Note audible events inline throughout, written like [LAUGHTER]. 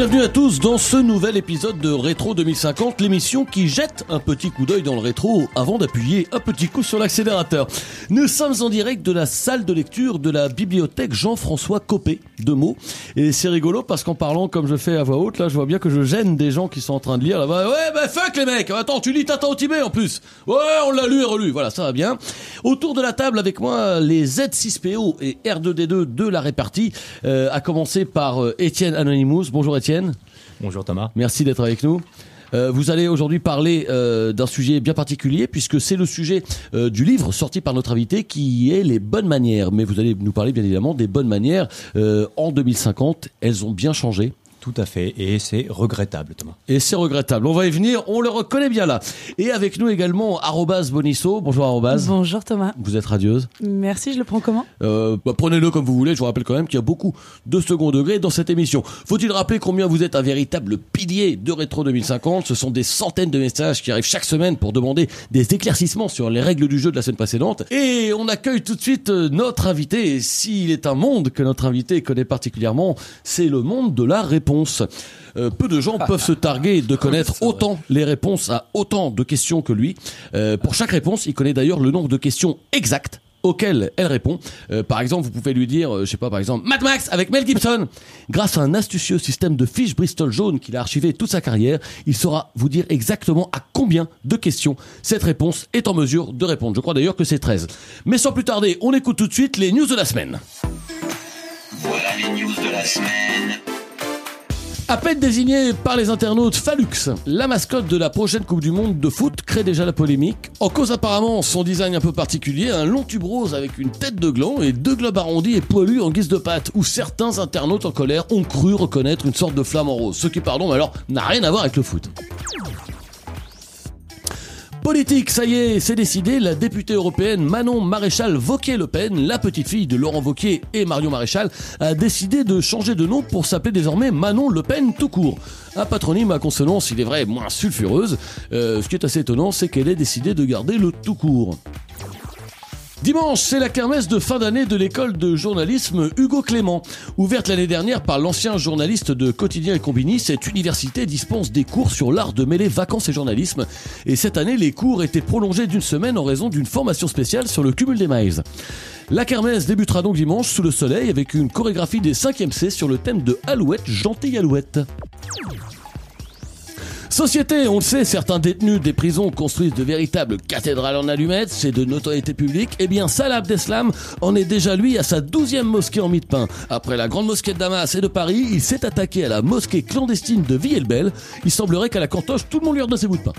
Bienvenue à tous dans ce nouvel épisode de Rétro 2050, l'émission qui jette un petit coup d'œil dans le rétro avant d'appuyer un petit coup sur l'accélérateur. Nous sommes en direct de la salle de lecture de la bibliothèque Jean-François Copé de mots. Et c'est rigolo parce qu'en parlant comme je fais à voix haute, là je vois bien que je gêne des gens qui sont en train de lire là-bas. Ouais bah fuck les mecs, attends tu lis Tata au Tibet en plus. Ouais on l'a lu et relu, voilà ça va bien. Autour de la table avec moi les Z6PO et R2D2 de la répartie, euh, à commencer par euh, Étienne Anonymous. Bonjour Étienne. Bonjour Thomas. Merci d'être avec nous. Euh, vous allez aujourd'hui parler euh, d'un sujet bien particulier puisque c'est le sujet euh, du livre sorti par notre invité qui est les bonnes manières. Mais vous allez nous parler bien évidemment des bonnes manières en 2050. Elles ont bien changé. Tout à fait, et c'est regrettable Thomas. Et c'est regrettable. On va y venir, on le reconnaît bien là. Et avec nous également Arrobas Bonisso. Bonjour Arrobas. Bonjour Thomas. Vous êtes radieuse. Merci, je le prends comment? Euh, bah, Prenez-le comme vous voulez. Je vous rappelle quand même qu'il y a beaucoup de second degré dans cette émission. Faut-il rappeler combien vous êtes un véritable pilier de Rétro 2050 Ce sont des centaines de messages qui arrivent chaque semaine pour demander des éclaircissements sur les règles du jeu de la semaine précédente. Et on accueille tout de suite euh, notre invité. Et S'il est un monde que notre invité connaît particulièrement, c'est le monde de la réponse. Euh, peu de gens peuvent se targuer de connaître autant les réponses à autant de questions que lui. Euh, pour chaque réponse, il connaît d'ailleurs le nombre de questions exactes auxquelles elle répond. Euh, par exemple, vous pouvez lui dire, euh, je sais pas, par exemple, Mad Max avec Mel Gibson. Grâce à un astucieux système de fiches Bristol jaune qu'il a archivé toute sa carrière, il saura vous dire exactement à combien de questions cette réponse est en mesure de répondre. Je crois d'ailleurs que c'est 13. Mais sans plus tarder, on écoute tout de suite les news de la semaine. Voilà les news de la semaine. À peine désigné par les internautes Falux, la mascotte de la prochaine Coupe du Monde de foot crée déjà la polémique. En cause apparemment son design un peu particulier, un long tube rose avec une tête de gland et deux globes arrondis et poilus en guise de pattes, où certains internautes en colère ont cru reconnaître une sorte de flamme en rose. Ce qui, pardon, alors, n'a rien à voir avec le foot. Politique, ça y est, c'est décidé, la députée européenne Manon Maréchal Vauquier-Le Pen, la petite fille de Laurent Vauquier et Marion Maréchal, a décidé de changer de nom pour s'appeler désormais Manon Le Pen tout court. Un patronyme à consonance, il est vrai, moins sulfureuse. Euh, ce qui est assez étonnant, c'est qu'elle ait décidé de garder le tout court. Dimanche, c'est la kermesse de fin d'année de l'école de journalisme Hugo Clément. Ouverte l'année dernière par l'ancien journaliste de Quotidien et Combini, cette université dispense des cours sur l'art de mêler vacances et journalisme. Et cette année, les cours étaient prolongés d'une semaine en raison d'une formation spéciale sur le cumul des maïs. La kermesse débutera donc dimanche sous le soleil avec une chorégraphie des 5e C sur le thème de Alouette, gentille Alouette. Société, on le sait, certains détenus des prisons construisent de véritables cathédrales en allumettes, c'est de notoriété publique. Eh bien, Salah Abdeslam en est déjà lui à sa douzième mosquée en mie de pain. Après la grande mosquée de Damas et de Paris, il s'est attaqué à la mosquée clandestine de Villers-le-Bel. Il semblerait qu'à la cantoche, tout le monde lui redonne ses bouts de pain.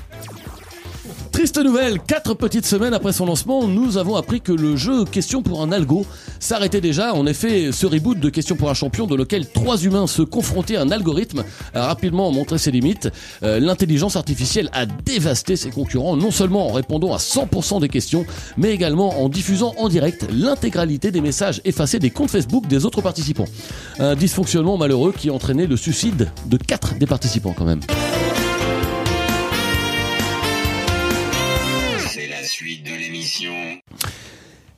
Triste nouvelle, quatre petites semaines après son lancement, nous avons appris que le jeu Question pour un algo s'arrêtait déjà. En effet, ce reboot de Question pour un champion dans lequel trois humains se confrontaient à un algorithme a rapidement montré ses limites. Euh, L'intelligence artificielle a dévasté ses concurrents, non seulement en répondant à 100% des questions, mais également en diffusant en direct l'intégralité des messages effacés des comptes Facebook des autres participants. Un dysfonctionnement malheureux qui a entraîné le suicide de quatre des participants quand même.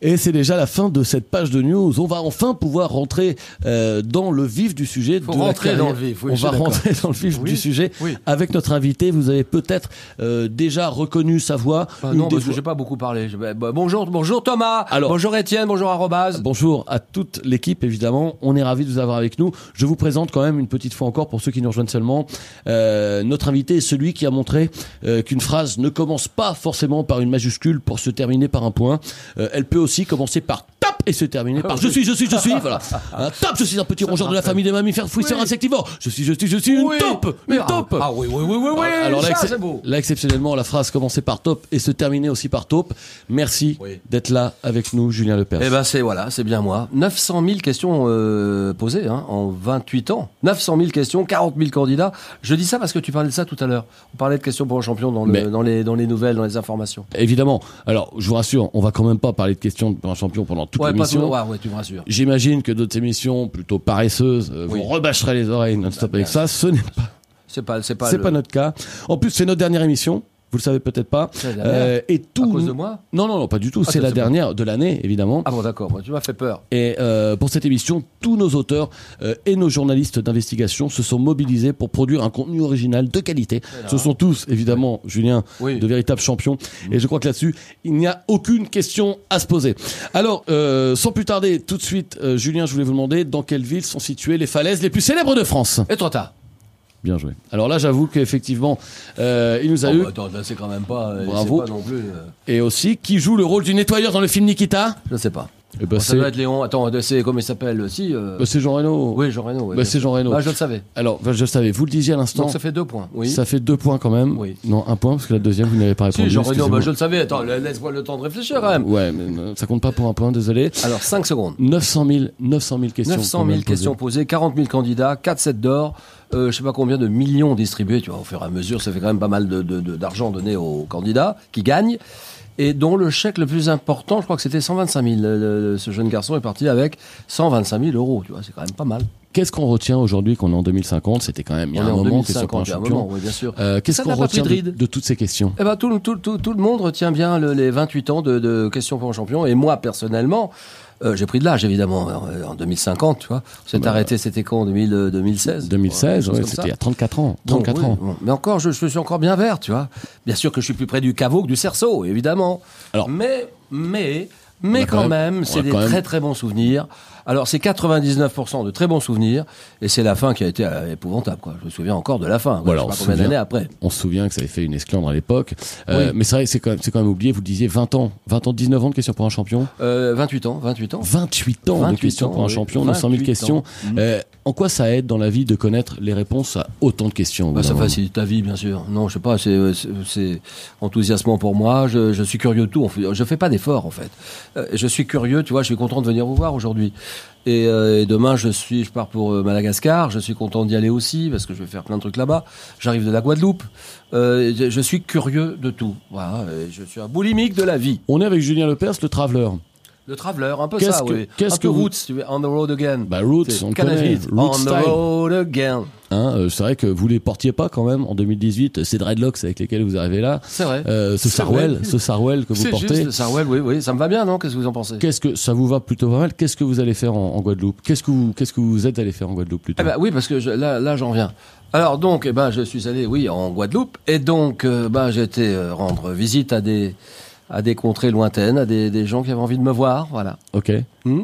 Et c'est déjà la fin de cette page de news. On va enfin pouvoir rentrer euh, dans le vif du sujet. Faut de rentrer dans le vif, oui, On va rentrer dans le vif Oui, du sujet oui. avec notre invité. Vous avez peut-être euh, déjà reconnu sa voix. Une non, parce que j'ai pas beaucoup parlé. Bah, bonjour, bonjour Thomas. Alors- bonjour Étienne, bonjour Arrobase. Bonjour à toute l'équipe, évidemment. On est ravis de vous avoir avec nous. Je vous présente quand même une petite fois encore, pour ceux qui nous rejoignent seulement, euh, notre invité est celui qui a montré euh, qu'une phrase ne commence pas forcément par une majuscule pour se terminer par un point. Euh, elle peut aussi commencer par top et se terminer par je suis, je suis, je suis. Voilà. Un top, je suis un petit rongeur de la famille des mammifères fouisseurs Oui. insectivores. Je suis, je suis, je suis une Mais une ah, taupe. Ah oui, oui, oui, oui, oui. Alors là, ça, excep- c'est beau. là, exceptionnellement, la phrase commençait par top et se terminait aussi par taupe. Merci d'être là avec nous, Julien Lepers. Eh ben c'est voilà, c'est bien moi. 900 000 questions euh, posées hein, en 28 ans. 900 000 questions, 40 000 candidats. Je dis ça parce que tu parlais de ça tout à l'heure. On parlait de questions pour un champion dans, le, Mais- dans, les, dans les nouvelles, dans les informations. Évidemment. Alors, je vous rassure, on va quand même pas parler de questions pour un champion pendant toute Ouais, pas l'émission. tout, ouais, ouais, tu me rassures. J'imagine que d'autres émissions plutôt paresseuses euh, Oui. vous rebâcheraient les oreilles non-stop Bah, avec ça. Ce n'est pas, C'est pas, c'est pas, c'est le- pas notre cas. En plus, c'est notre dernière émission. Vous le savez peut-être pas. Euh, et à tout. cause de moi. Non, non, non, pas du tout. Ah, c'est la dernière de l'année, évidemment. Ah bon, d'accord. Tu m'as fait peur. Et euh, pour cette émission, tous nos auteurs euh, et nos journalistes d'investigation se sont mobilisés pour produire un contenu original de qualité. Ce sont tous, évidemment, Julien, Oui. de véritables champions. Et je crois que là-dessus, il n'y a aucune question à se poser. Alors, sans plus tarder, tout de suite, Julien, je voulais vous demander dans quelle ville sont situées les falaises les plus célèbres de France. Et trop tard. Bien joué. Alors là, j'avoue qu'effectivement, euh, il nous a Oh, eu. bah, attends, là, c'est quand même pas. euh, Bravo. c'est pas non plus. euh, Et aussi, qui joue le rôle du nettoyeur dans le film Nikita? Je sais pas. Eh ben, ça c'est doit être Léon. Attends, c'est comment il s'appelle? Aussi euh, bah, c'est Jean Reno. Oui, Jean Reno. oui, Bah, bien c'est. Jean Reno. Ah, je le savais. Alors, bah, je le savais, vous le disiez à l'instant. Donc ça fait deux points. Oui. Ça fait deux points quand même. Oui. Non, un point, parce que la deuxième, vous n'avez pas répondu. Si, Jean Reno, bah, je le savais. Attends, laisse-moi le temps de réfléchir quand même. Ouais, mais euh, ça compte pas pour un point, désolé. Alors, 5 secondes. 900 000, 900 000 questions. 900 quand 000 même questions posées, 40 000 candidats, 4 sets d'or, euh, je sais pas combien de millions distribués, tu vois, au fur et à mesure, ça fait quand même pas mal de- de- de- d'argent donné aux candidats qui gagnent, et dont le chèque le plus important, je crois que c'était 125 000. Le- le- ce jeune garçon est parti avec 125 000 euros, tu vois, c'est quand même pas mal. Qu'est-ce qu'on retient aujourd'hui qu'on est en 2050 C'était quand même il y a On un en moment, c'est sur un 2050, il y a un champion. moment, oui. Euh, Qu'est-ce qu'on pas retient de de, toutes ces questions? Eh ben, tout, le- tout, tout, tout le monde retient bien le- les 28 ans de, de questions pour un champion. Et moi, personnellement, euh, j'ai pris de l'âge, évidemment, en, en 2050, tu vois. On s'est Bah, arrêté, c'était quand en 2000, euh, 2016 2016, quelque chose ouais, c'était il y a 34 ans. Bon, 34 oui, ans. bon. Mais encore, je, je suis encore bien vert, tu vois. Bien sûr que je suis plus près du caveau que du cerceau, évidemment. Alors- mais, mais, mais quand quand même- même, c'est des très très bons souvenirs. Alors, c'est 99% de très bons souvenirs, et c'est la fin qui a été euh, épouvantable, quoi. Je me souviens encore de la fin. quoi. Voilà, je on sais se pas combien souvient. d'années après. On se souvient que ça avait fait une esclandre à l'époque. Euh, Oui. Mais c'est vrai, c'est quand, même- quand même oublié, vous le disiez, 20 ans. 20 ans, 19 ans de questions pour un champion? Euh, 28 ans, 28 ans. 28 ans de 28 questions pour un champion, 900 000 28 questions. Mhm. Euh, en quoi ça aide dans la vie de connaître les réponses à autant de questions Bah, ça facilite ta vie, bien sûr. Non, je sais pas, c'est- c'est enthousiasmant pour moi. Je, je suis curieux de tout. Je fais pas d'efforts, en fait. Euh, je suis curieux, tu vois, je suis content de venir vous voir aujourd'hui. Et, euh, et demain, je suis, je pars pour euh, Madagascar. Je suis content d'y aller aussi parce que je vais faire plein de trucs là-bas. J'arrive de la Guadeloupe. Euh, je, suis curieux de tout. Voilà, je suis un boulimique de la vie. On est avec Julien Lepers, le traveler. Le traveler, un peu ça, que- oui. qu'est-ce que vous- roots, on the road again. Bah, Roots, C'est on connaît. Roots on the road again. Hein, euh, c'est vrai que vous les portiez pas quand même en 2018, ces dreadlocks avec lesquels vous arrivez là. C'est vrai. Euh, ce Sarwell, vrai. ce Sarwell que vous portez. juste, Sarwell, oui, oui, ça me va bien, non? Qu'est-ce que vous en pensez? Qu'est-ce que ça vous va plutôt pas mal? Qu'est-ce que vous allez faire en, en Guadeloupe? Qu'est-ce que vous qu'est-ce que vous êtes allé faire en Guadeloupe plutôt? Eh ben oui, parce que je- là, là, j'en viens. Alors donc, eh ben, je suis allé, oui, en Guadeloupe, et donc, euh, ben, j'ai été euh, rendre visite à des, à des contrées lointaines, à des, des gens qui avaient envie de me voir, voilà. Ok. Hmm?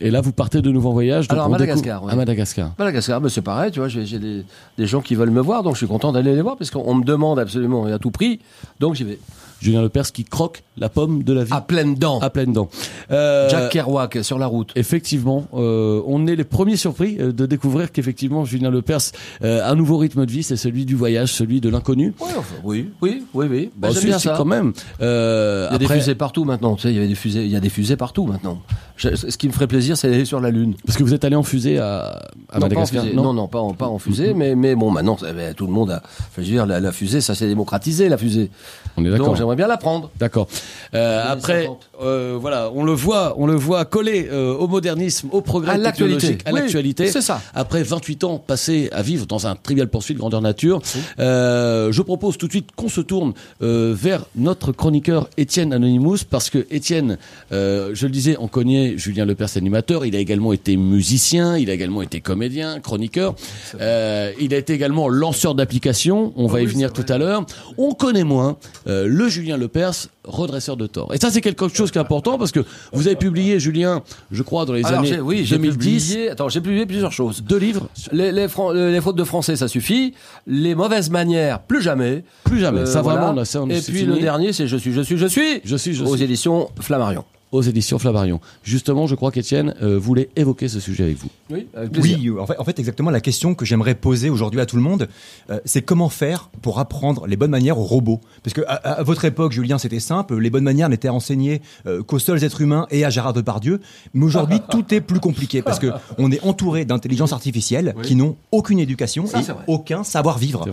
Et là, vous partez de nouveau en voyage. donc Alors, à on Madagascar, découvre- oui. À Madagascar. Madagascar, ben, c'est pareil, tu vois, j'ai j'ai des, des gens qui veulent me voir, donc je suis content d'aller les voir, parce qu'on me demande absolument et à tout prix, donc j'y vais. Julien Lepers qui croque la pomme de la vie À pleines dents. à pleines dents. Euh, Jack Kerouac, sur la route. Effectivement, euh, on est les premiers surpris euh, de découvrir qu'effectivement Julien Lepers euh, a un nouveau rythme de vie, c'est celui du voyage, celui de l'inconnu. Ouais, enfin, oui, oui, oui, oui. Bah, j'aime si, bien ça. quand même. Euh, Il y a après- des fusées partout maintenant, tu sais, il y a des fusées, il y a des fusées partout maintenant. Je- ce qui me ferait plaisir, c'est d'aller sur la Lune. Parce que vous êtes allé en fusée à, à non, pas en Madagascar. fusée. non, non, pas en, pas en fusée, mais, mais bon, maintenant, tout le monde a. Enfin, je veux dire, la, la fusée, ça s'est démocratisé, la fusée. On est d'accord. J'aimerais bien la prendre. D'accord. Euh, après, 50. euh, voilà, on le voit, on le voit collé euh, au modernisme, au progrès À technologique, à Oui, l'actualité. c'est ça. Après 28 ans passés à vivre dans un trivial poursuite grandeur nature, euh, je propose tout de suite qu'on se tourne euh, vers notre chroniqueur Étienne Anonymous parce que Étienne, euh, je le disais, on connaît Julien Lepers animateur. Il a également été musicien, il a également été comédien, chroniqueur. Euh, il a été également lanceur d'applications. On va y oui, venir tout à l'heure. On connaît moins euh, le Julien Lepers, redresseur de tort. Et ça, c'est quelque chose qui est important parce que vous avez publié, Julien, je crois, dans les Alors, années oui, j'ai 2010, publié. Attends, j'ai publié plusieurs choses. deux livres. Les, les, fran- les fautes de français, ça suffit. Les mauvaises manières, plus jamais. Plus jamais. Euh, ça voilà. vraiment, là, ça, on Et puis fini. le dernier, c'est Je suis, je suis, je suis. Je suis, je aux suis. éditions Flammarion. Aux éditions Flammarion. Justement, je crois qu'Étienne euh, voulait évoquer ce sujet avec vous. Oui, avec plaisir. Oui, en fait, en fait, exactement la question que j'aimerais poser aujourd'hui à tout le monde, euh, c'est comment faire pour apprendre les bonnes manières aux robots? Parce que à, à votre époque, Julien, c'était simple, les bonnes manières n'étaient enseignées euh, qu'aux seuls êtres humains et à Gérard Depardieu, mais aujourd'hui, [LAUGHS] tout est plus compliqué parce que on est entouré d'intelligences artificielles qui n'ont aucune éducation Ça, et aucun savoir-vivre.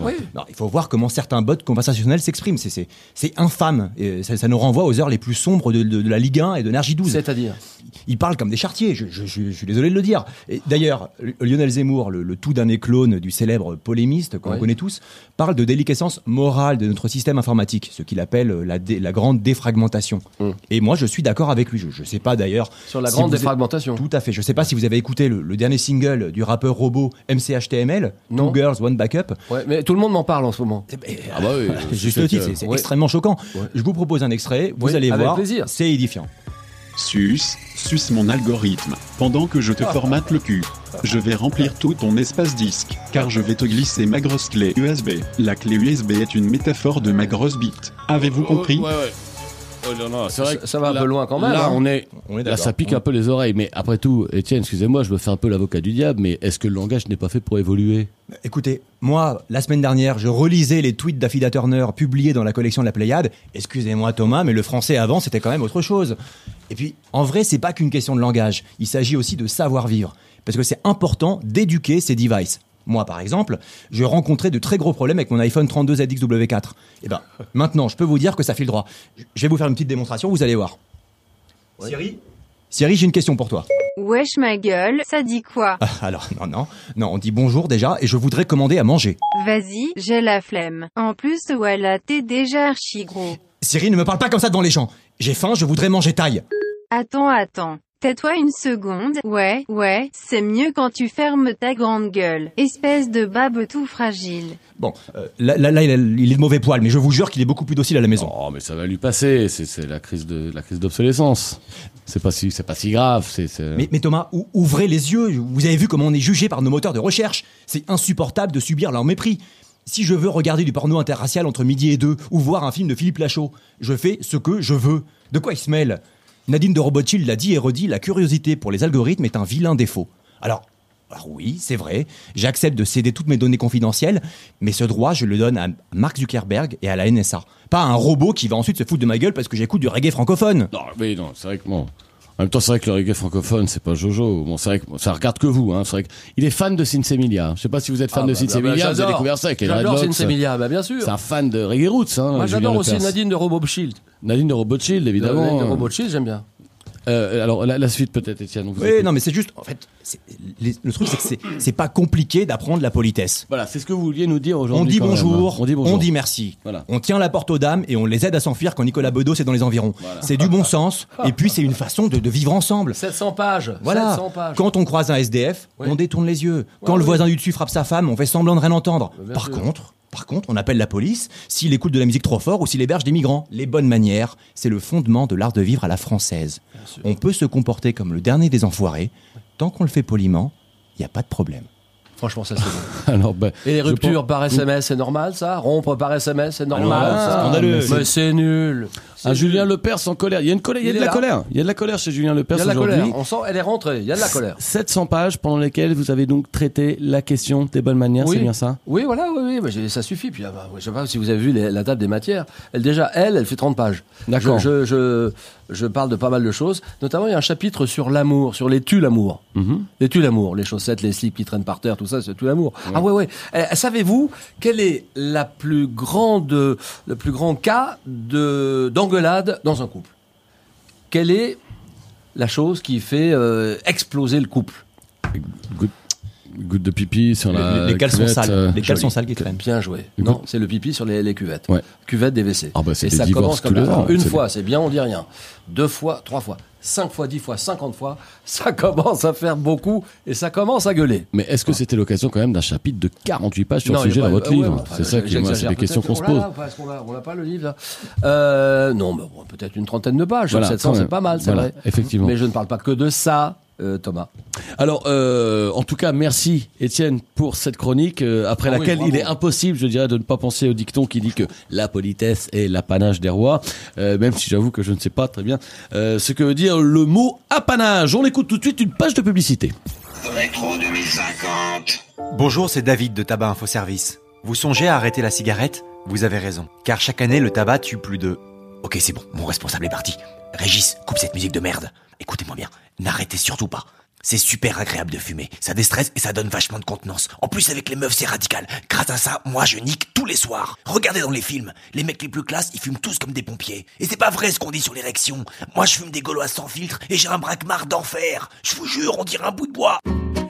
Il faut voir comment certains bots conversationnels s'expriment. C'est- infâme. Et ça, ça nous renvoie aux heures les plus sombres de, de- de la Ligue 1 et de Nergy 12 C'est-à-dire ils parlent comme des chartiers. Je, je- je- je suis désolé de le dire. D'ailleurs, Lionel Zemmour, le, le tout dernier clone du célèbre polémiste qu'on connaît tous, parle de déliquescence morale de notre système informatique, ce qu'il appelle la, dé- la grande défragmentation. Et moi, je suis d'accord avec lui. Je ne sais pas d'ailleurs Sur la si grande défragmentation. Tout à fait. Je ne sais pas si vous avez écouté le, le dernier single du rappeur robot MCHTML, Non. Two Girls One Backup. Ouais, mais tout le monde m'en parle en ce moment. Ah bah oui. [LAUGHS] Juste le titre, c'est Ouais. extrêmement choquant. Ouais. Je vous propose un extrait, vous Oui, allez voir, c'est édifiant. Sus, suce mon algorithme. Pendant que je te formate le cul, je vais remplir tout ton espace disque, car je vais te glisser ma grosse clé USB. La clé USB est une métaphore de ma grosse bite. Avez-vous compris? Ouais, ouais. Oh, non, non, c'est vrai Ça- que ça va un peu loin quand même, Là, hein. on est, On est là, ça pique un peu les oreilles. Mais après tout, Étienne, excusez-moi, je me fais un peu l'avocat du diable, mais est-ce que le langage n'est pas fait pour évoluer? Écoutez, moi, la semaine dernière, je relisais les tweets d'Affida Turner publiés dans la collection de la Pléiade. Excusez-moi Thomas, mais le français avant, c'était quand même autre chose. Et puis, en vrai, c'est pas qu'une question de langage. Il s'agit aussi de savoir-vivre. Parce que c'est important d'éduquer ces devices. Moi, par exemple, je rencontrais de très gros problèmes avec mon iPhone 32 ZXW4. Et ben, maintenant, je peux vous dire que ça file droit. Je vais vous faire une petite démonstration, vous allez voir. Siri? Siri, j'ai une question pour toi. Wesh ma gueule, ça dit quoi? Ah, alors, non, non, non, on dit bonjour déjà, et je voudrais commander à manger. Vas-y, j'ai la flemme. En plus, voilà, t'es déjà archi gros. Siri, ne me parle pas comme ça devant les gens. J'ai faim, je voudrais manger taille. Attends, attends. Tais-toi une seconde. Ouais, ouais, c'est mieux quand tu fermes ta grande gueule. Espèce de babe tout fragile. Bon, euh, là, là, là, il, est de mauvais poil, mais je vous jure qu'il est beaucoup plus docile à la maison. Oh, mais ça va lui passer. C'est c'est la crise de la crise d'obsolescence. C'est pas si c'est pas si grave. C'est c'est- Mais, mais Thomas, ou- ouvrez les yeux. Vous avez vu comment on est jugé par nos moteurs de recherche. C'est insupportable de subir leur mépris. Si je veux regarder du porno interracial entre midi et deux, ou voir un film de Philippe Lachaud, je fais ce que je veux. De quoi il se mêle? Nadine de Robochill l'a dit et redit, la curiosité pour les algorithmes est un vilain défaut. Alors, oui, c'est vrai, j'accepte de céder toutes mes données confidentielles, mais ce droit, je le donne à Mark Zuckerberg et à la NSA. Pas à un robot qui va ensuite se foutre de ma gueule parce que j'écoute du reggae francophone. Non, mais non, c'est vrai que bon. En même temps, c'est vrai que le reggae francophone, c'est pas Jojo. Bon, c'est vrai que ça regarde que vous. Hein. C'est vrai qu'il est fan de Sinsemilia. Je sais pas si vous êtes fan Ah, de bah, bah, Sinsemilia. bah, vous avez découvert ça J'adore. Sinsemilia, bah bien sûr. C'est un fan de reggae roots. Hein, Moi j'adore aussi. Nadine de Roboshield. Nadine de Robochild, évidemment. Nadine de Roboshield, j'aime bien. Euh, alors la, la suite peut-être, Étienne. Oui, écoute. non, mais c'est juste, en fait, les- le truc, c'est que c'est- pas compliqué d'apprendre la politesse. Voilà, c'est ce que vous vouliez nous dire aujourd'hui. On dit bonjour. On dit bonjour. on dit merci. Voilà. On tient la porte aux dames et on les aide à s'enfuir quand Nicolas Bedos est dans les environs. C'est du bon sens et puis c'est une façon de, de vivre ensemble. 700 pages. Voilà. 700 pages. Quand on croise un SDF, on détourne les yeux. Quand le voisin du dessus frappe sa femme, on fait semblant de rien entendre. Bien Par sûr. contre, par contre, on appelle la police s'il écoute de la musique trop fort ou s'il héberge des migrants. Les bonnes manières, c'est le fondement de l'art de vivre à la française. On peut se comporter comme le dernier des enfoirés. Tant qu'on le fait poliment, il n'y a pas de problème. Franchement, ça c'est bon. [LAUGHS] Alors, ben, Et les ruptures pense- par SMS, c'est normal ça Rompre par SMS, c'est normal Alors, ça c'est scandaleux. Mais c'est nul. Un Julien Lepers en colère. Il y a une colère. Il y a Il de la là. colère. Il y a de la colère chez Julien Il Lepers y a de la aujourd'hui. colère. On sent, elle est rentrée. Il y a de la colère. 700 pages pendant lesquelles vous avez donc traité la question des bonnes manières, Oui. c'est bien ça Oui, voilà, oui, oui, mais ça suffit. Puis, ah bah, je sais pas si vous avez vu les- la table des matières. Elle, déjà, elle, elle fait 30 pages. D'accord. Je, je, je, je parle de pas mal de choses. Notamment, il y a un chapitre sur l'amour, sur les tu l'amour. Mhm. Les tu l'amour, les chaussettes, les slips qui traînent par terre, tout ça, c'est tu l'amour. Ah ouais, ouais. Eh, Savez-vous quel est la plus grande, le plus grand cas de d'engueulade dans un couple? Quelle est la chose qui fait euh, exploser le couple? Goutte, goutte de pipi sur la les, les caleçons cuvette, sales, euh, les caleçons joli. sales qui traînent. Bien joué. Non, c'est le pipi sur les, les cuvettes. Ouais. Cuvette des WC. Ah bah, Et ça commence comme les ça. Une fois, c'est bien, on dit rien. Deux fois, trois fois, cinq fois, dix fois, cinquante fois, ça [LAUGHS] commence à faire beaucoup et ça commence à gueuler. Mais est-ce que c'était l'occasion quand même d'un chapitre de 48 pages sur Non, le sujet dans votre euh, livre ouais, enfin, C'est ça qui, moi, c'est des questions qu'on se pose. On l'a, l'a- n'a pas le livre. là. Euh, non, mais bon, peut-être une trentaine de pages. Voilà, 700, quand c'est pas mal, c'est Voilà, vrai. effectivement. Mais je ne parle pas que de ça. Euh, Thomas. Alors, euh, en tout cas, merci Étienne pour cette chronique, euh, après Ah laquelle il est impossible, je dirais, de ne pas penser au dicton qui dit que la politesse est l'apanage des rois, euh, même si j'avoue que je ne sais pas très bien euh, ce que veut dire le mot apanage. On écoute tout de suite une page de publicité. Rétro 2050. Bonjour, c'est David de Tabac Info Service. Vous songez à arrêter la cigarette? Vous avez raison. Car chaque année, le tabac tue plus de... Ok, c'est bon, mon responsable est parti. Régis, coupe cette musique de merde. Écoutez-moi bien, n'arrêtez surtout pas. C'est super agréable de fumer, ça déstresse et ça donne vachement de contenance. En plus avec les meufs c'est radical. Grâce à ça, moi je nique tous les soirs. Regardez dans les films, les mecs les plus classes, ils fument tous comme des pompiers. Et c'est pas vrai ce qu'on dit sur l'érection. Moi je fume des gaulois sans filtre et j'ai un braquemar d'enfer. Je vous jure, on dirait un bout de bois.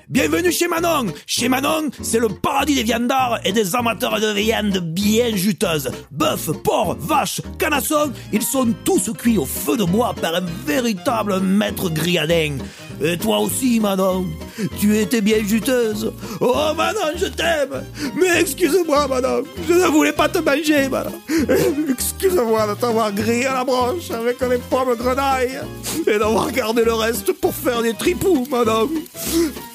Bienvenue chez Manon Chez Manon, c'est le paradis des viandards et des amateurs de viande bien juteuse. Bœuf, porc, vache, canasson, ils sont tous cuits au feu de bois par un véritable maître grilladin. Et toi aussi, Manon, tu étais bien juteuse. Oh, Manon, je t'aime Mais excuse-moi, Manon, je ne voulais pas te manger, Manon. Excuse-moi de t'avoir grillé à la branche avec les pommes grenaille et d'avoir gardé le reste pour faire des tripous, Manon.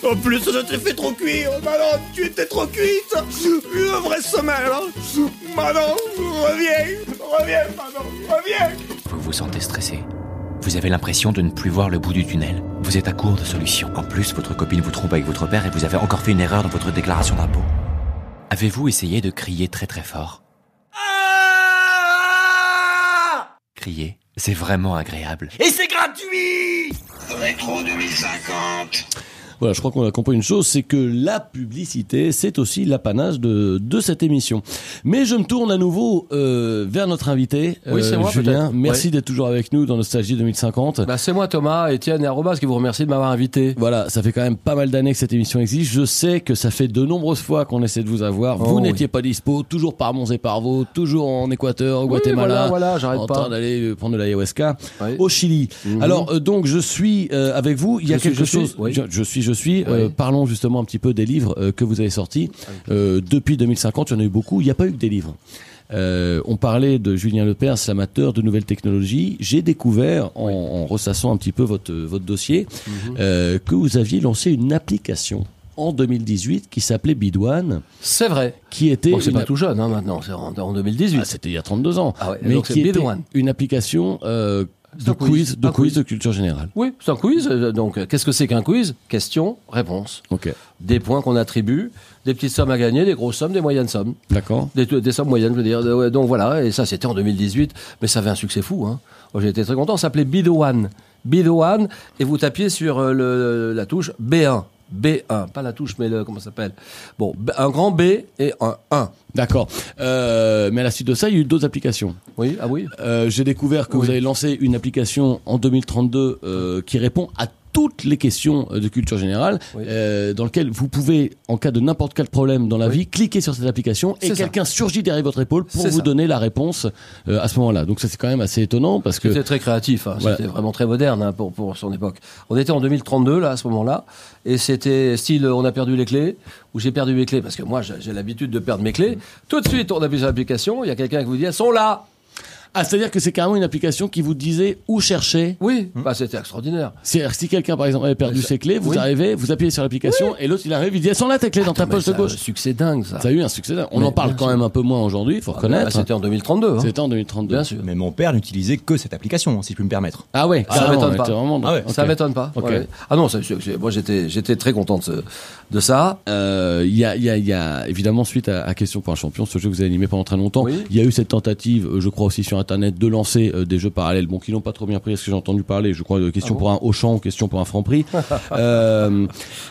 En plus, je t'ai fait trop cuire, Manon, tu étais trop cuite Une vraie semelle, hein Manon, reviens Reviens, Manon, reviens Vous vous sentez stressé. Vous avez l'impression de ne plus voir le bout du tunnel. Vous êtes à court de solutions. En plus, votre copine vous trompe avec votre père et vous avez encore fait une erreur dans votre déclaration d'impôt. Avez-vous essayé de crier très très fort? Crier, c'est vraiment agréable. Et c'est gratuit Rétro 2050. Voilà, je crois qu'on a compris une chose, c'est que la publicité, c'est aussi l'apanage de, de cette émission. Mais je me tourne à nouveau euh, vers notre invité, Oui, c'est moi, Julien. Merci d'être toujours avec nous dans Nostalgie 2050. Bah, c'est moi Thomas, Étienne et Arrobas qui vous remercie de m'avoir invité. Voilà, ça fait quand même pas mal d'années que cette émission existe. Je sais que ça fait de nombreuses fois qu'on essaie de vous avoir. Oh, vous oui. n'étiez pas dispo, toujours par Mons et par Vaux, toujours en Équateur, au Guatemala, voilà, voilà, j'arrête en pas. train d'aller euh, prendre de l'ayahuasca, Oui. au Chili. Mhm. Alors euh, donc je suis euh, avec vous. Il y a suis, quelque suis, chose. oui. Je, je suis, je suis. Euh, Oui. parlons justement un petit peu des livres euh, que vous avez sortis Euh, depuis 2050. Il y en a eu beaucoup. Il n'y a pas eu que des livres. Euh, on parlait de Julien Lepers, l'amateur de nouvelles technologies. J'ai découvert, en, en ressassant un petit peu votre, votre dossier, Mhm. euh, que vous aviez lancé une application en 2018 qui s'appelait Bidouane, C'est vrai. qui était Bon, c'est pas tout jeune hein, maintenant, c'est en, en 2018. Ah, c'était il y a 32 ans, Ah ouais, mais qui était Bidouane. une application euh, de quiz. de quiz de culture générale. Oui, c'est un quiz. euh, Donc, euh, qu'est-ce que c'est qu'un quiz? Question, réponse. Ok, Des points qu'on attribue, des petites sommes à gagner, des grosses sommes, des moyennes sommes. d'accord. Des, des sommes moyennes, je veux dire. Euh, Donc voilà, et ça c'était en 2018, mais ça avait un succès fou. Hein. Moi, J'ai été très content, ça s'appelait Bid One. Bid One, et vous tapiez sur le, la touche B1. B1, pas la touche, mais le, comment ça s'appelle? Bon, un grand B et un 1. D'accord. Euh, mais à la suite de ça, il y a eu d'autres applications. Oui, ah oui Euh, J'ai découvert que Oui. vous avez lancé une application en 2032 euh, qui répond à toutes les questions euh, de culture générale, Oui. euh, dans lequel vous pouvez, en cas de n'importe quel problème dans la Oui. vie, cliquer sur cette application et quelqu'un surgit derrière votre épaule pour vous ça. donner la réponse euh, à ce moment-là. Donc ça c'est quand même assez étonnant parce que C'était très créatif, hein. Voilà. c'était vraiment très moderne hein, pour, pour son époque. On était en 2032 là à ce moment-là, et c'était style on a perdu les clés ou j'ai perdu mes clés parce que moi j'ai j'ai l'habitude de perdre mes clés. Tout de suite on appuie sur l'application, il y a quelqu'un qui vous dit elles sont là. Ah c'est-à-dire que c'est carrément une application qui vous disait où chercher. Oui, bah c'était extraordinaire. C'est-à-dire que si quelqu'un par exemple avait perdu ça- ses clés, vous oui. arrivez, vous appuyez sur l'application et l'autre il arrive, il dit elles sont là tes clés dans ta Attends, mais poche de ça a gauche. un succès dingue ça. Ça a eu un succès. On Mais en parle quand sûr. même un peu moins aujourd'hui, il faut Ah, reconnaître. bah, c'était en 2032. Hein. C'était en 2032. Bien sûr. Mais mon père n'utilisait que cette application, si je peux me permettre. Ah ouais, Ça m'étonne on pas. vraiment Ah ouais. Ça m'étonne pas. Ouais. Ah non, ça- c'est- c'est- moi j'étais j'étais très content de, ça. Euh, Il y, a, il y, a, il y a évidemment suite à, à Question pour un champion, ce jeu que vous avez animé pendant très longtemps. Il y a eu cette tentative, euh, je crois aussi sur internet, de lancer euh, des jeux parallèles, bon qui n'ont pas trop bien pris, est-ce que j'ai entendu parler? Je crois de Question Ah bon? pour un Auchan, Question pour un Franprix. [LAUGHS] euh,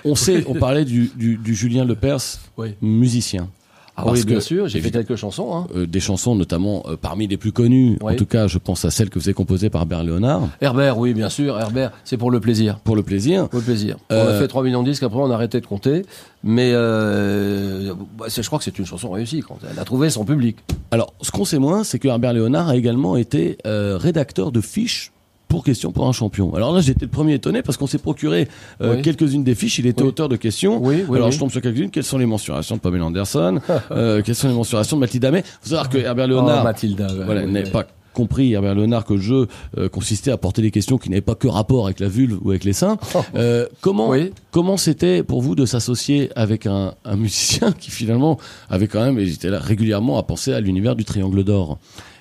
on sait, on parlait du, du, du Julien Lepers, Oui. musicien. Ah Parce oui, bien que, sûr, j'ai fait quelques chansons. Hein. euh, des chansons, notamment euh, parmi les plus connues. En tout cas, je pense à celle que vous avez composée par Bert Léonard Herbert, oui, bien sûr. Herbert, c'est pour le plaisir. pour le plaisir. Pour le plaisir. On Euh, a fait 3 millions de disques, après on a arrêté de compter. Mais bah, je crois que c'est une chanson réussie quand elle a trouvé son public. Alors, ce qu'on sait moins, c'est que Herbert Léonard a également été rédacteur de fiches pour Question pour un champion. Alors là, j'étais le premier étonné parce qu'on s'est procuré euh, Oui. quelques-unes des fiches. Il était Oui. auteur de questions. Oui, oui, Alors, je tombe sur quelques-unes. Quelles sont les mensurations de Pamela Anderson [LAUGHS] euh, Quelles sont les mensurations de Mathilde Amet Faut savoir que Herbert Oh, Léonard Mathilda. ouais, voilà, ouais, n'est ouais. pas compris, Herbert Léonard, que le jeu euh, consistait à porter des questions qui n'avaient pas que rapport avec la vulve ou avec les seins. [LAUGHS] Euh, comment Oui. comment c'était pour vous de s'associer avec un, un musicien [LAUGHS] qui finalement avait quand même, j'étais là régulièrement à penser à l'univers du Triangle d'Or?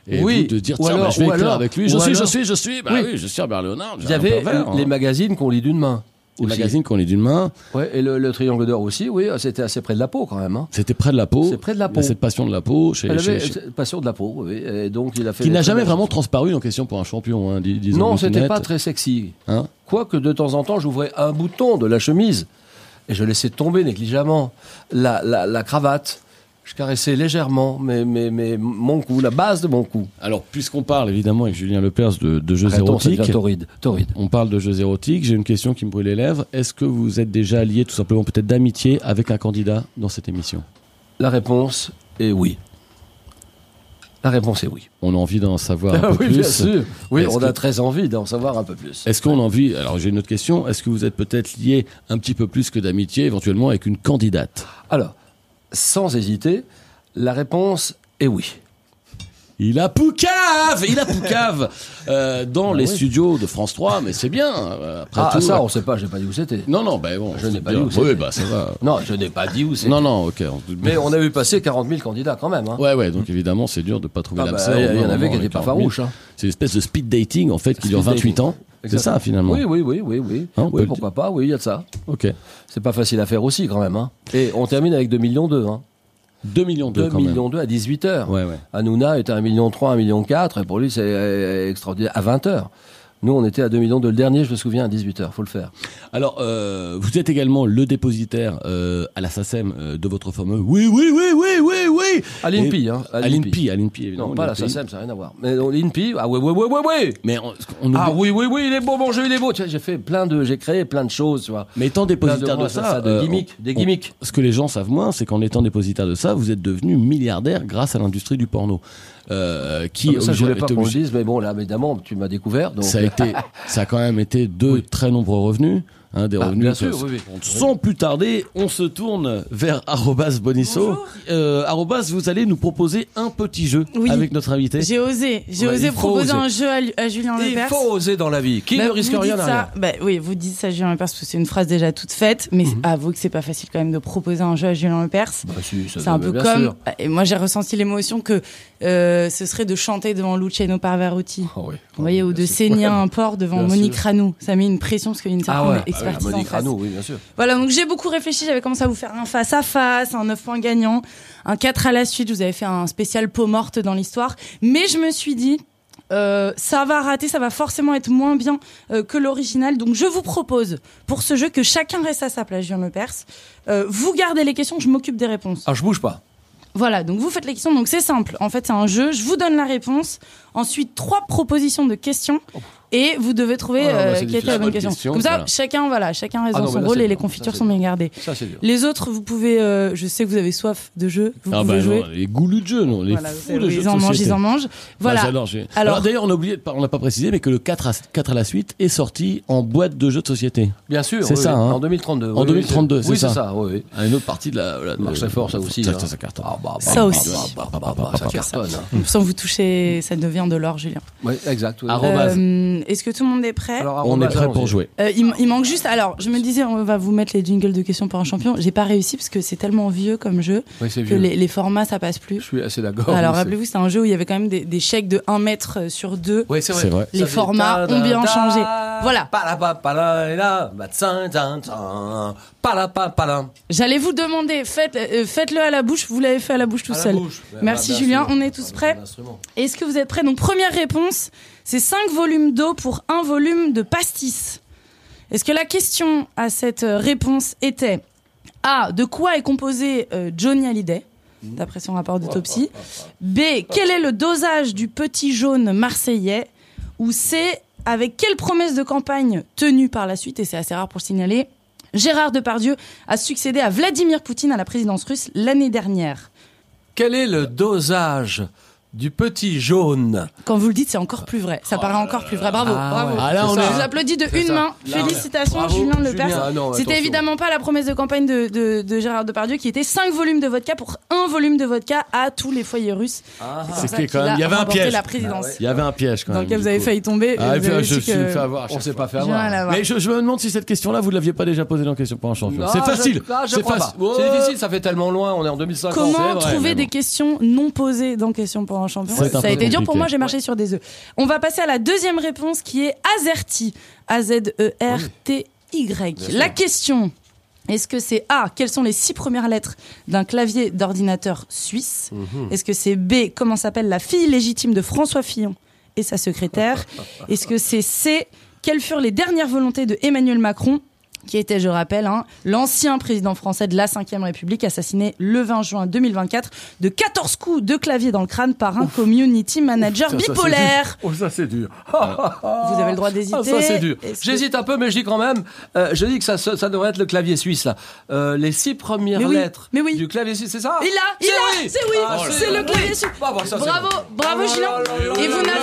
Et Oui. vous de dire tiens, bah, je vais écrire alors- avec lui, je suis, je suis, je suis, bah Oui. oui, je suis Herbert Léonard. j'ai Il y un avait pervers, hein. les magazines qu'on lit d'une main. Les aussi. magazines qu'on lit d'une main, Ouais, et le, le triangle d'or aussi, oui, c'était assez près de la peau quand même. Hein. c'était près de la peau. C'est près de la peau. Cette passion de la peau chez, Elle chez- avait chez- passion de la peau, oui. Et donc il a fait. qui n'a jamais vraiment transparu en question pour un champion, hein, dis- disons. Non, c'était pas très sexy. Hein Quoique de temps en temps, j'ouvrais un bouton de la chemise et je laissais tomber négligemment la, la, la cravate. Je caressais légèrement mais, mais, mais mon cou, la base de mon cou. Alors, puisqu'on parle évidemment avec Julien Lepers de, de jeux Arrêtons, érotiques, torride. torride. on parle de jeux érotiques, j'ai une question qui me brûle les lèvres. Est-ce que vous êtes déjà lié tout simplement peut-être d'amitié avec un candidat dans cette émission? La réponse est oui. La réponse est oui. On a envie d'en savoir [LAUGHS] un peu oui, plus. bien sûr. Oui, on que- a très envie d'en savoir un peu plus. Est-ce qu'on a envie Alors j'ai une autre question. Est-ce que vous êtes peut-être lié un petit peu plus que d'amitié, éventuellement avec une candidate? Alors, sans hésiter, la réponse est oui. Il a Poucave Il a Poucave [LAUGHS] euh, dans Bah les oui. studios de France 3, mais c'est bien. euh, Après Ah, tout, ça, on sait pas, j'ai pas dit où c'était. Non, non, ben bon. Je n'ai pas dit où Oui, c'était. bah ça va. [LAUGHS] Non, je n'ai pas dit où c'était. Non, non, ok. Mais on a vu passer 40 000 candidats quand même. Hein. Ouais, ouais, donc évidemment, c'est dur de pas trouver Ah bah, il y, en avait qui avec n'étaient pas 40 000. farouches. Hein. C'est une espèce de speed dating, en fait, qui dure Speed 28 dating. ans. C'est ça, finalement. Oui, oui, oui, oui, oui. Hein, oui, pourquoi pas, oui, il y a de ça. Ok. C'est pas facile à faire aussi quand même. Hein. Et on termine avec 2 millions 2. Hein. 2 millions 2 2 quand même. millions 2 à 18 heures. Ouais, ouais. Hanouna était à 1 million 3, 1 million 4, et pour lui c'est euh, extraordinaire. À 20 heures. Nous, on était à 2 millions 2. Le dernier, je me souviens, à 18 heures. Faut le faire. Alors, euh, vous êtes également le dépositaire euh, à la SACEM euh, de votre fameux oui, oui, oui, oui, oui, oui. À l'INPI, hein. À l'INPI, à l'INPI, évidemment. Non, pas la. SACEM, ça n'a rien à voir. Mais l'INPI, ah ouais, ouais, ouais, ouais, ouais. Mais on, on Ah oui, oui, oui, il est beau, mon jeu, il est beau. Tu vois, J'ai fait plein de, j'ai créé plein de choses, tu vois. Mais étant dépositaire de, de- ça, ça, de euh, gimmicks, on- des gimmicks. ce que les gens savent moins, c'est qu'en étant dépositaire de ça, vous êtes devenu milliardaire grâce à l'industrie du porno, euh, qui Ah, mais ça, je voulais pas qu'on le dise, mais bon, là, évidemment, tu m'as découvert. Donc... ça a été, ça a quand même été deux [LAUGHS] très nombreux revenus. Hein, des Ah, revenus bien que- sûr, oui, oui. Sans plus tarder, on se tourne vers arrobas Bonisso. Euh, arrobas, vous allez nous proposer un petit jeu Oui. avec notre invité. J'ai osé, j'ai osé il proposer oser. un jeu à, à Julien Il Lepers. faut oser dans la vie. Qui Bah, ne risque vous rien n'a rien. bah, oui, vous dites ça à Julien Lepers parce que c'est une phrase déjà toute faite, mais Mhm. avouez que c'est pas facile quand même de proposer un jeu à Julien Lepers. Bah, si, ça C'est un peu comme. sûr. Et moi, j'ai ressenti l'émotion que euh, ce serait de chanter devant Luciano Pavarotti. Ah oui. Vous voyez, ou Bien de saigner un porc devant Monique. Ranou. Ça met une pression parce qu'il y a Ah Monique. Ranou, oui, bien sûr. Voilà, donc j'ai beaucoup réfléchi, j'avais commencé à vous faire un face à face, un 9 points gagnant, un 4 à la suite, vous avais fait un spécial peau morte dans l'histoire, mais je me suis dit euh, ça va rater, ça va forcément être moins bien euh, que l'original. Donc je vous propose pour ce jeu que chacun reste à sa place, Julien Lepers. Euh, vous gardez les questions, je m'occupe des réponses. Ah, je bouge pas. Voilà, donc vous faites les questions. Donc c'est simple. En fait, c'est un jeu. Je vous donne la réponse. Ensuite, trois propositions de questions. Et vous devez trouver là, bah, euh, quelle était la bonne question. question, Comme ça, voilà. chacun, voilà, chacun reste Ah dans non, son là, rôle et les confitures Ça, sont bien gardées. Ça, c'est dur. Les autres, vous pouvez. euh, je sais que vous avez soif de jeu. Vous Ah pouvez bah jouer. non, les goulus de jeu, non, les Voilà, fous de jeux ils en mangent, ils en mangent. Voilà. Bah, Alors- Alors, d'ailleurs, on a oublié, on n'a pas précisé, mais que le 4 à, 4 à la suite est sorti en boîte de jeux de société. Bien sûr. C'est ça, hein. En 2032. En oui, 2032, oui, c'est Oui, ça. c'est ça, oui, une autre partie de la. marche très fort, ça aussi, Ça, ça, ça cartonne. Ah, bah, bah, Ça bah, aussi. bah, Ça cartonne. hein. Sans vous toucher, ça devient de l'or, Julien. Oui, exact. oui. Arrobase. Est-ce que tout le monde est prêt Alors, On est prêt pour jouer. Euh, il, manque juste. Alors, je me disais, on va vous mettre les jingles de questions pour un champion. J'ai pas réussi parce que c'est tellement vieux comme jeu Oui, c'est que vieux. les, les formats ça passe plus. Je suis assez d'accord. Alors, c'est- rappelez-vous, c'était un jeu où il y avait quand même des, des chèques de 1 mètre sur 2. Oui, c'est vrai. C'est vrai. Les Ça formats ta- ont bien ta- changé. Voilà. J'allais vous demander, faites, euh, faites-le à la bouche. Vous l'avez fait à la bouche tout À la seul. bouche. Merci bah, Julien, sûr. on est tous prêts. Est-ce que vous êtes prêts? Donc, première réponse, c'est 5 volumes d'eau pour un volume de pastis. Est-ce que la question à cette euh, réponse était A. De quoi est composé euh, Johnny Hallyday D'après son rapport d'autopsie. B. Quel est le dosage du petit jaune marseillais? Ou C. Avec quelle promesse de campagne tenue par la suite, et c'est assez rare pour le signaler, Gérard Depardieu a succédé à Vladimir Poutine à la présidence russe l'année dernière Quel est le dosage du petit jaune. Quand vous le dites, c'est encore plus vrai. Ça paraît encore plus vrai. Bravo, Ah bravo. ouais. Ah, là, on Je vous applaudis de une ça. main. Là, Félicitations, bravo, Julien. Lepers. Ah C'était évidemment pas la promesse de campagne de, de- de Gérard Depardieu qui était 5 volumes de vodka pour un volume de vodka à tous les foyers russes. Ah, qu'il quand même, il y avait un piège. la présidence. Il y avait un piège quand Dans même. lequel du vous avez failli tomber. Ah, avez je su suis que- fait avoir. on s'est pas fait avoir. Mais je, je me demande si cette question-là, vous ne l'aviez pas déjà posée dans Question pour un champion. C'est Ah, facile. ah, C'est facile. C'est difficile, ça fait tellement loin, on est en 2050. Comment trouver des questions non posées dans Question pour un champion Ça a été dur pour moi, j'ai marché sur des œufs. On va passer à la deuxième réponse qui est Azerty. A-Z-E-R-T-Y. La question. Est-ce que c'est A, quelles sont les six premières lettres d'un clavier d'ordinateur suisse? Mhm. Est-ce que c'est B, comment s'appelle la fille légitime de François Fillon et sa secrétaire? [LAUGHS] Est-ce que c'est C, quelles furent les dernières volontés de Emmanuel Macron qui était, je rappelle, hein, l'ancien président français de la Ve République, assassiné le 20 juin 2024 de 14 coups de clavier dans le crâne par un community manager Ça, bipolaire. Oh, ça c'est dur. [LAUGHS] Vous avez le droit d'hésiter. Ah, ça c'est dur. Que- J'hésite un peu, mais je dis quand même, euh, je dis que ça, ça devrait être le clavier suisse là. Euh, les six premières Mais oui, lettres mais oui. du clavier suisse, c'est ça Il a, il C'est a, oui. c'est oui, Ah, c'est le clavier suisse. Bah, bah, Bravo, bon. bravo Oh Et vous n'avez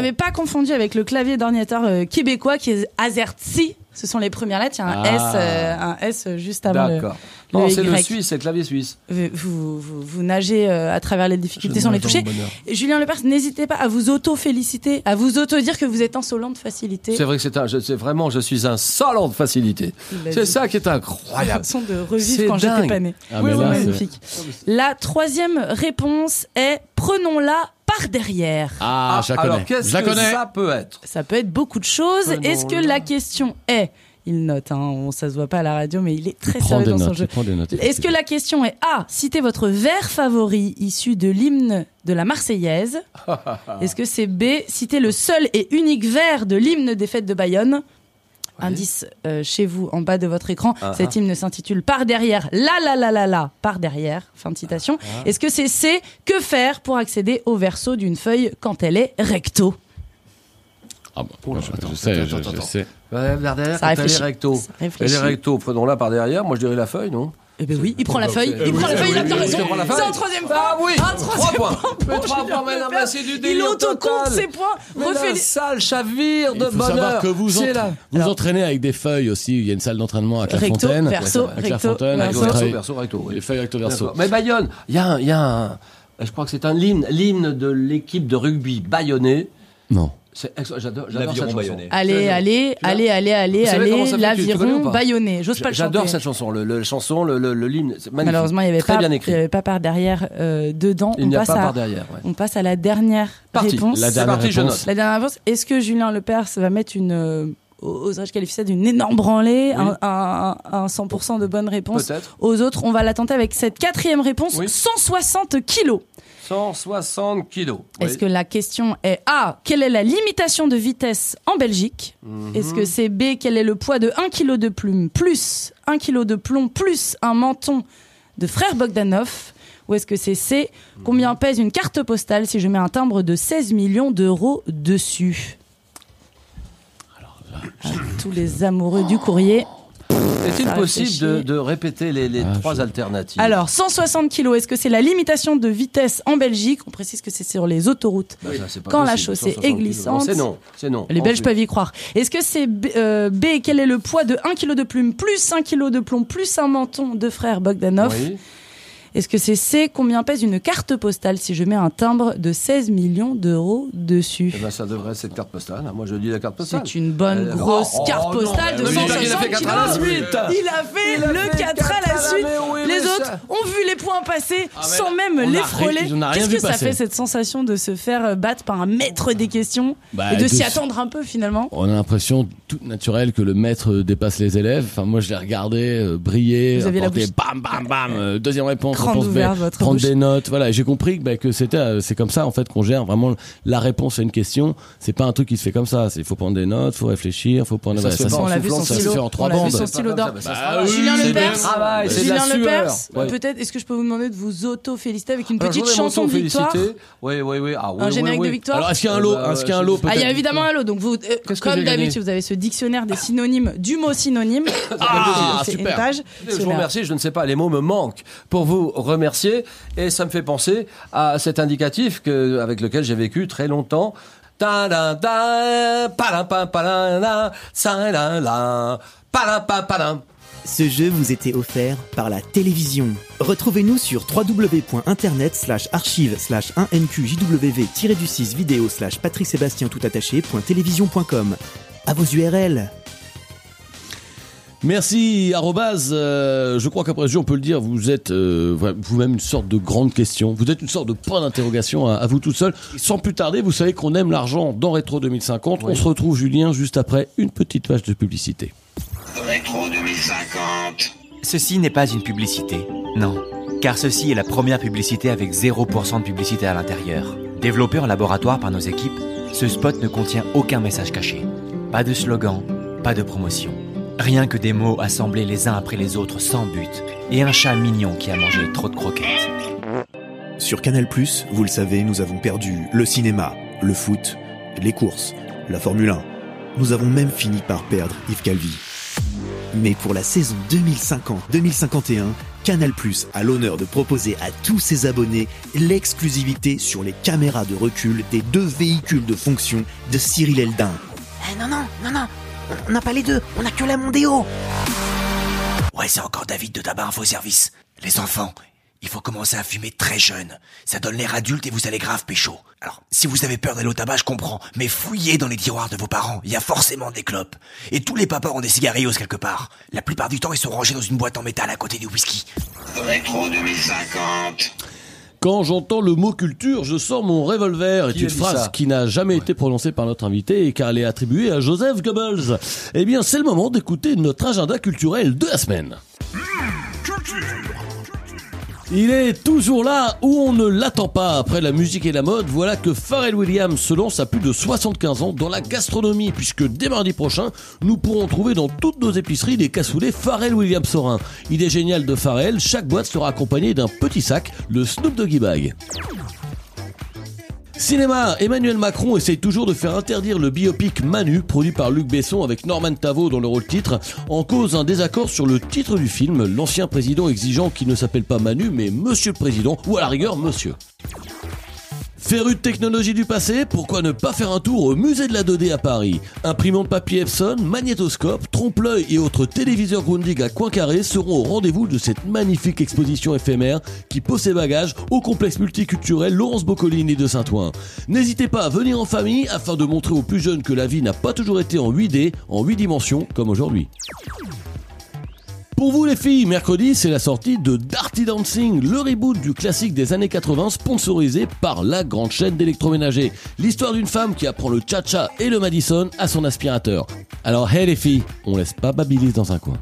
n'avez pas confondu avec le clavier d'ordinateur euh, québécois qui est AZERTY. Ce sont les premières lettres. Il y a un Ah. S, euh, un S juste avant. D'accord. le Non, c'est le suisse, c'est le clavier suisse. Vous, vous, vous- vous nagez euh, à travers les difficultés sans les toucher. le Julien Lepers, n'hésitez pas à vous auto-féliciter, à vous auto-dire que vous êtes insolent de facilité. C'est vrai que c'est un, je- c'est vraiment, je suis un salon de facilité. C'est ça qui est Une incroyable. [LAUGHS] façon de C'est revivre quand j'étais pas née. Ah, là, c'est- magnifique. La troisième réponse est prenons-la par derrière. Ah, je la alors connais. qu'est-ce Je la que connais. ça peut être Ça peut être beaucoup de choses. Prenons-la. Est-ce que la question est, il note, hein, on, ça se voit pas à la radio, mais il est très sérieux dans son jeu. Prends des notes. Est-ce que la question est A, citez votre vers favori issu de l'hymne de la Marseillaise [LAUGHS] Est-ce que c'est B, citez le seul et unique vers de l'hymne des fêtes de Bayonne Indice euh, chez vous en bas de votre écran. Ah, Cet hymne s'intitule Par derrière, la la la la la, par derrière. Fin de citation. Ah. Est-ce que c'est C, que faire pour accéder au verso d'une feuille quand elle est recto? Ah Oh là, je, attends, je sais, attends, je, attends, je attends. sais. Vers derrière, Ça quand elle est réfléchit. recto. Ça Elle réfléchit. est recto, prenons-la par derrière. Moi, je dirais la feuille, non? Eh ben oui, il prend la feuille, Eh il oui, prend la eh feuille, il a bien raison. C'est feuille. un troisième point. Ah oui, un trois troisième points. point. Mais trois points, mais c'est du Il délire autocompte total. ses points. Mais Refait la salle chavire de Il faut savoir bonheur. que vous C'est entra- là. vous entraînez avec des feuilles aussi. Il y a une salle d'entraînement à Recto, Clairefontaine. recto, Clairefontaine. verso. vous Verso, recto. Les feuilles recto verso. Mais Bayonne, il y a, un- il y a un. Je crois que c'est un hymne, l'hymne de l'équipe de rugby bayonnais. Non. C'est ex- J'adore, j'adore L'aviron bayonnais. Allez, allez, allez, allez, allez, allez, l'aviron baïonné. J'ose pas le J'adore chanter. cette chanson, le, le chanson, le, le, le l'hymne. c'est magnifique. Malheureusement, il n'y avait, Très pas- bien il y écrit. avait pas par derrière euh, dedans. Il on, n'y a passe pas à, par derrière. ouais. on passe à la dernière Parti. réponse. La dernière parti, je réponse. note. La dernière réponse. Est-ce que Julien Lepers va mettre une. euh, oserais-je qualifier ça d'une énorme branlée, Oui. un, un- un 100% de bonnes réponses Peut-être. Aux autres, on va la tenter avec cette quatrième réponse, Oui. 160 kilos. 160 kilos. Est-ce Oui. que la question est A, quelle est la limitation de vitesse en Belgique? Mhm. Est-ce que c'est B, quel est le poids de 1 kg de plume plus 1 kg de plomb plus un menton de frère Bogdanov? Ou est-ce que c'est C, Mhm. combien pèse une carte postale si je mets un timbre de 16 millions d'euros dessus? À tous les amoureux du courrier. Est-il Ça possible de, de répéter les, les Ah, trois je- alternatives Alors, 160 kilos, est-ce que c'est la limitation de vitesse en Belgique? On précise que c'est sur les autoroutes. Bah, ça, c'est pas Quand la possible, chaussée 160 est glissante. C'est non, c'est non. Les Belges peuvent y croire. Est-ce que c'est B, euh, B, quel est le poids de 1 kg de plume plus 1 kg de plomb plus un menton de frère Bogdanov? Oui. Est-ce que c'est C, combien pèse une carte postale si je mets un timbre de 16 millions d'euros dessus Eh ben, ça devrait être cette carte postale. Moi, je dis la carte postale. C'est une bonne Euh, grosse oh, carte oh, postale non, de mais 160 il a fait à. Il a fait Il a le fait 4 à quatre la à la- suite. oui, les autres ont vu les points passer Ah, sans même on les frôler. Qu'est-ce que ça fait cette sensation de se faire euh, battre par un maître des questions Bah, et de de s'y attendre un peu finalement? On a l'impression toute naturelle que le maître dépasse les élèves. Enfin, moi, je l'ai regardé euh, briller, Vous apporter bam, bam, bam. euh, deuxième réponse, réponse prendre bouche. des notes. Voilà, j'ai compris que, bah, que c'était, euh, c'est comme ça en fait qu'on gère vraiment la réponse à une question. C'est pas un truc qui se fait comme ça. Il faut prendre des notes, faut réfléchir, faut prendre. Ça ça se fait en trois on l'a vu bandes. Bah Julien Lepers, Julien. Lepers, peut-être est-ce que je peux vous demander de vous auto-féliciter avec une petite chanson de victoire. Oui, oui, oui. Ah, Un générique de victoire Alors, est-ce qu'il y a un lot, Euh, bah, est-ce qu'il y a un lot je- Ah, il y a évidemment un lot. Donc, vous, euh, comme d'habitude, vous avez ce dictionnaire des synonymes du mot synonyme. Ah, super. Je vous remercie, je ne sais pas, les mots me manquent pour vous remercier. Et ça me fait penser à cet indicatif que, avec lequel j'ai vécu très longtemps. Ce jeu vous était offert par la télévision. Retrouvez-nous sur www.internet slash archive slash 1nqjw-du-6 vidéo slash patrick sébastien tout attaché.télévision.com. À vos URL. Merci, arrobase. euh, je crois qu'après ce jeu, on peut le dire, vous êtes euh, vous-même une sorte de grande question. Vous êtes une sorte de point d'interrogation à, à vous tout seul. Sans plus tarder, vous savez qu'on aime l'argent dans Rétro 2050. On se retrouve, Julien, juste après une petite page de publicité. Rétro 2050. Ceci n'est pas une publicité, non. Car ceci est la première publicité avec 0% de publicité à l'intérieur. Développé en laboratoire par nos équipes, ce spot ne contient aucun message caché. Pas de slogan, pas de promotion. Rien que des mots assemblés les uns après les autres sans but. Et un chat mignon qui a mangé trop de croquettes. Sur Canal+, vous le savez, nous avons perdu le cinéma, le foot, les courses, la Formule 1. Nous avons même fini par perdre Yves Calvi. Mais pour la saison 2050-2051, Canal+ a l'honneur de proposer à tous ses abonnés l'exclusivité sur les caméras de recul des deux véhicules de fonction de Cyril Eldin. Eh non, non, non, non, on n'a pas les deux, on a que la Mondéo. Ouais, c'est encore David de Tabac Info Service. Les enfants, il faut commencer à fumer très jeune. Ça donne l'air adulte et vous allez grave pécho. Alors, si vous avez peur d'aller au tabac, je comprends. Mais fouillez dans les tiroirs de vos parents. Il y a forcément des clopes. Et tous les papas ont des cigarillos quelque part. La plupart du temps, ils sont rangés dans une boîte en métal à côté du whisky. Rétro 2050. Quand j'entends le mot culture, je sors mon revolver. Qui est une phrase qui n'a jamais été prononcée par notre invité et car elle est attribuée à Joseph Goebbels. Eh bien, c'est le moment d'écouter notre agenda culturel de la semaine. Il est toujours là où on ne l'attend pas. Après la musique et la mode, voilà que Pharrell Williams se lance à plus de 75 ans dans la gastronomie, puisque dès mardi prochain, nous pourrons trouver dans toutes nos épiceries des cassoulets Pharrell Williams Sorin. Idée géniale de Pharrell, chaque boîte sera accompagnée d'un petit sac, le Snoop Doggy Bag. Cinéma, Emmanuel Macron essaye toujours de faire interdire le biopic Manu, produit par Luc Besson avec Norman Tavo dans le rôle titre, en cause un désaccord sur le titre du film, l'ancien président exigeant qu'il ne s'appelle pas Manu mais Monsieur le Président, ou à la rigueur Monsieur. Féru de technologie du passé, pourquoi ne pas faire un tour au musée de la 2D à Paris? Imprimante papier Epson, magnétoscope, trompe-l'œil et autres téléviseurs Grundig à coin carré seront au rendez-vous de cette magnifique exposition éphémère qui pose ses bagages au complexe multiculturel Laurence Boccolini de Saint-Ouen. N'hésitez pas à venir en famille afin de montrer aux plus jeunes que la vie n'a pas toujours été en 8D, en 8 dimensions comme aujourd'hui. Pour vous les filles, mercredi, c'est la sortie de Darty Dancing, le reboot du classique des années 80 sponsorisé par la grande chaîne d'électroménager. L'histoire d'une femme qui apprend le cha-cha et le Madison à son aspirateur. Alors, hey les filles, on laisse pas Babilis dans un coin.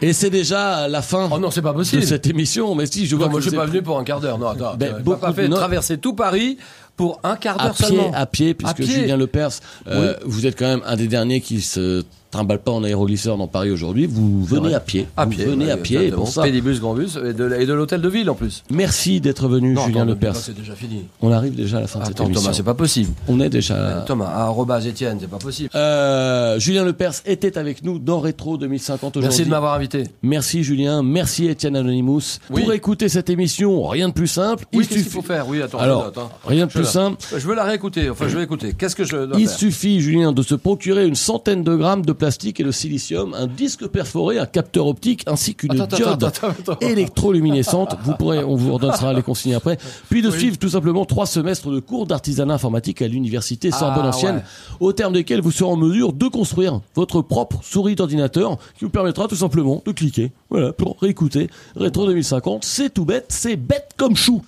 Et c'est déjà la fin Oh non, c'est pas possible. de cette émission, mais si je vois Non, que moi, je suis pas venu pour un quart d'heure. Non, attends. Ben, beaucoup pas fait non. traverser tout Paris pour un quart à d'heure pied, seulement. à pied, puisque pied. Julien Lepers, euh, vous êtes quand même un des derniers qui se trimballe pas en aéroglisseur dans Paris aujourd'hui. Vous venez à pied. À vous pied. venez ouais, à pied. Pour ça, Pédibus, grand bus et de, l'hôtel de ville en plus. merci d'être venu, Non, Julien attends, Lepers. C'est déjà fini. On arrive déjà à la fin de cette Attends, émission. Thomas, c'est pas possible. On est déjà. Euh, Thomas, arrobas Étienne, c'est pas possible. Euh, Julien Lepers était avec nous dans Rétro 2050 aujourd'hui. Merci de m'avoir invité. Merci Julien, merci Étienne Anonymous. Oui. Pour écouter cette émission, rien de plus simple. Oui, il qu'est-ce qu'il suffit- faut faire Oui, attends. Alors, note, hein. rien de plus simple. Je veux la réécouter. Enfin, je vais écouter. Qu'est-ce que je dois Il faire suffit, Julien, de se procurer une centaine de grammes de plastique et de silicium, un disque perforé, un capteur optique, ainsi qu'une diode attends, attends, attends. électroluminescente. Vous pourrez, on vous redonnera les consignes après. Puis de Oui. suivre tout simplement trois semestres de cours d'artisanat informatique à l'université Ah, Sorbonne-Ancienne, ouais. au terme desquels vous serez en mesure de construire votre propre souris d'ordinateur qui vous permettra tout simplement de cliquer. Voilà, pour réécouter Rétro 2050. C'est tout bête, c'est bête comme chou.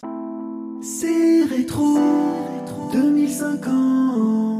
C'est rétro 2050.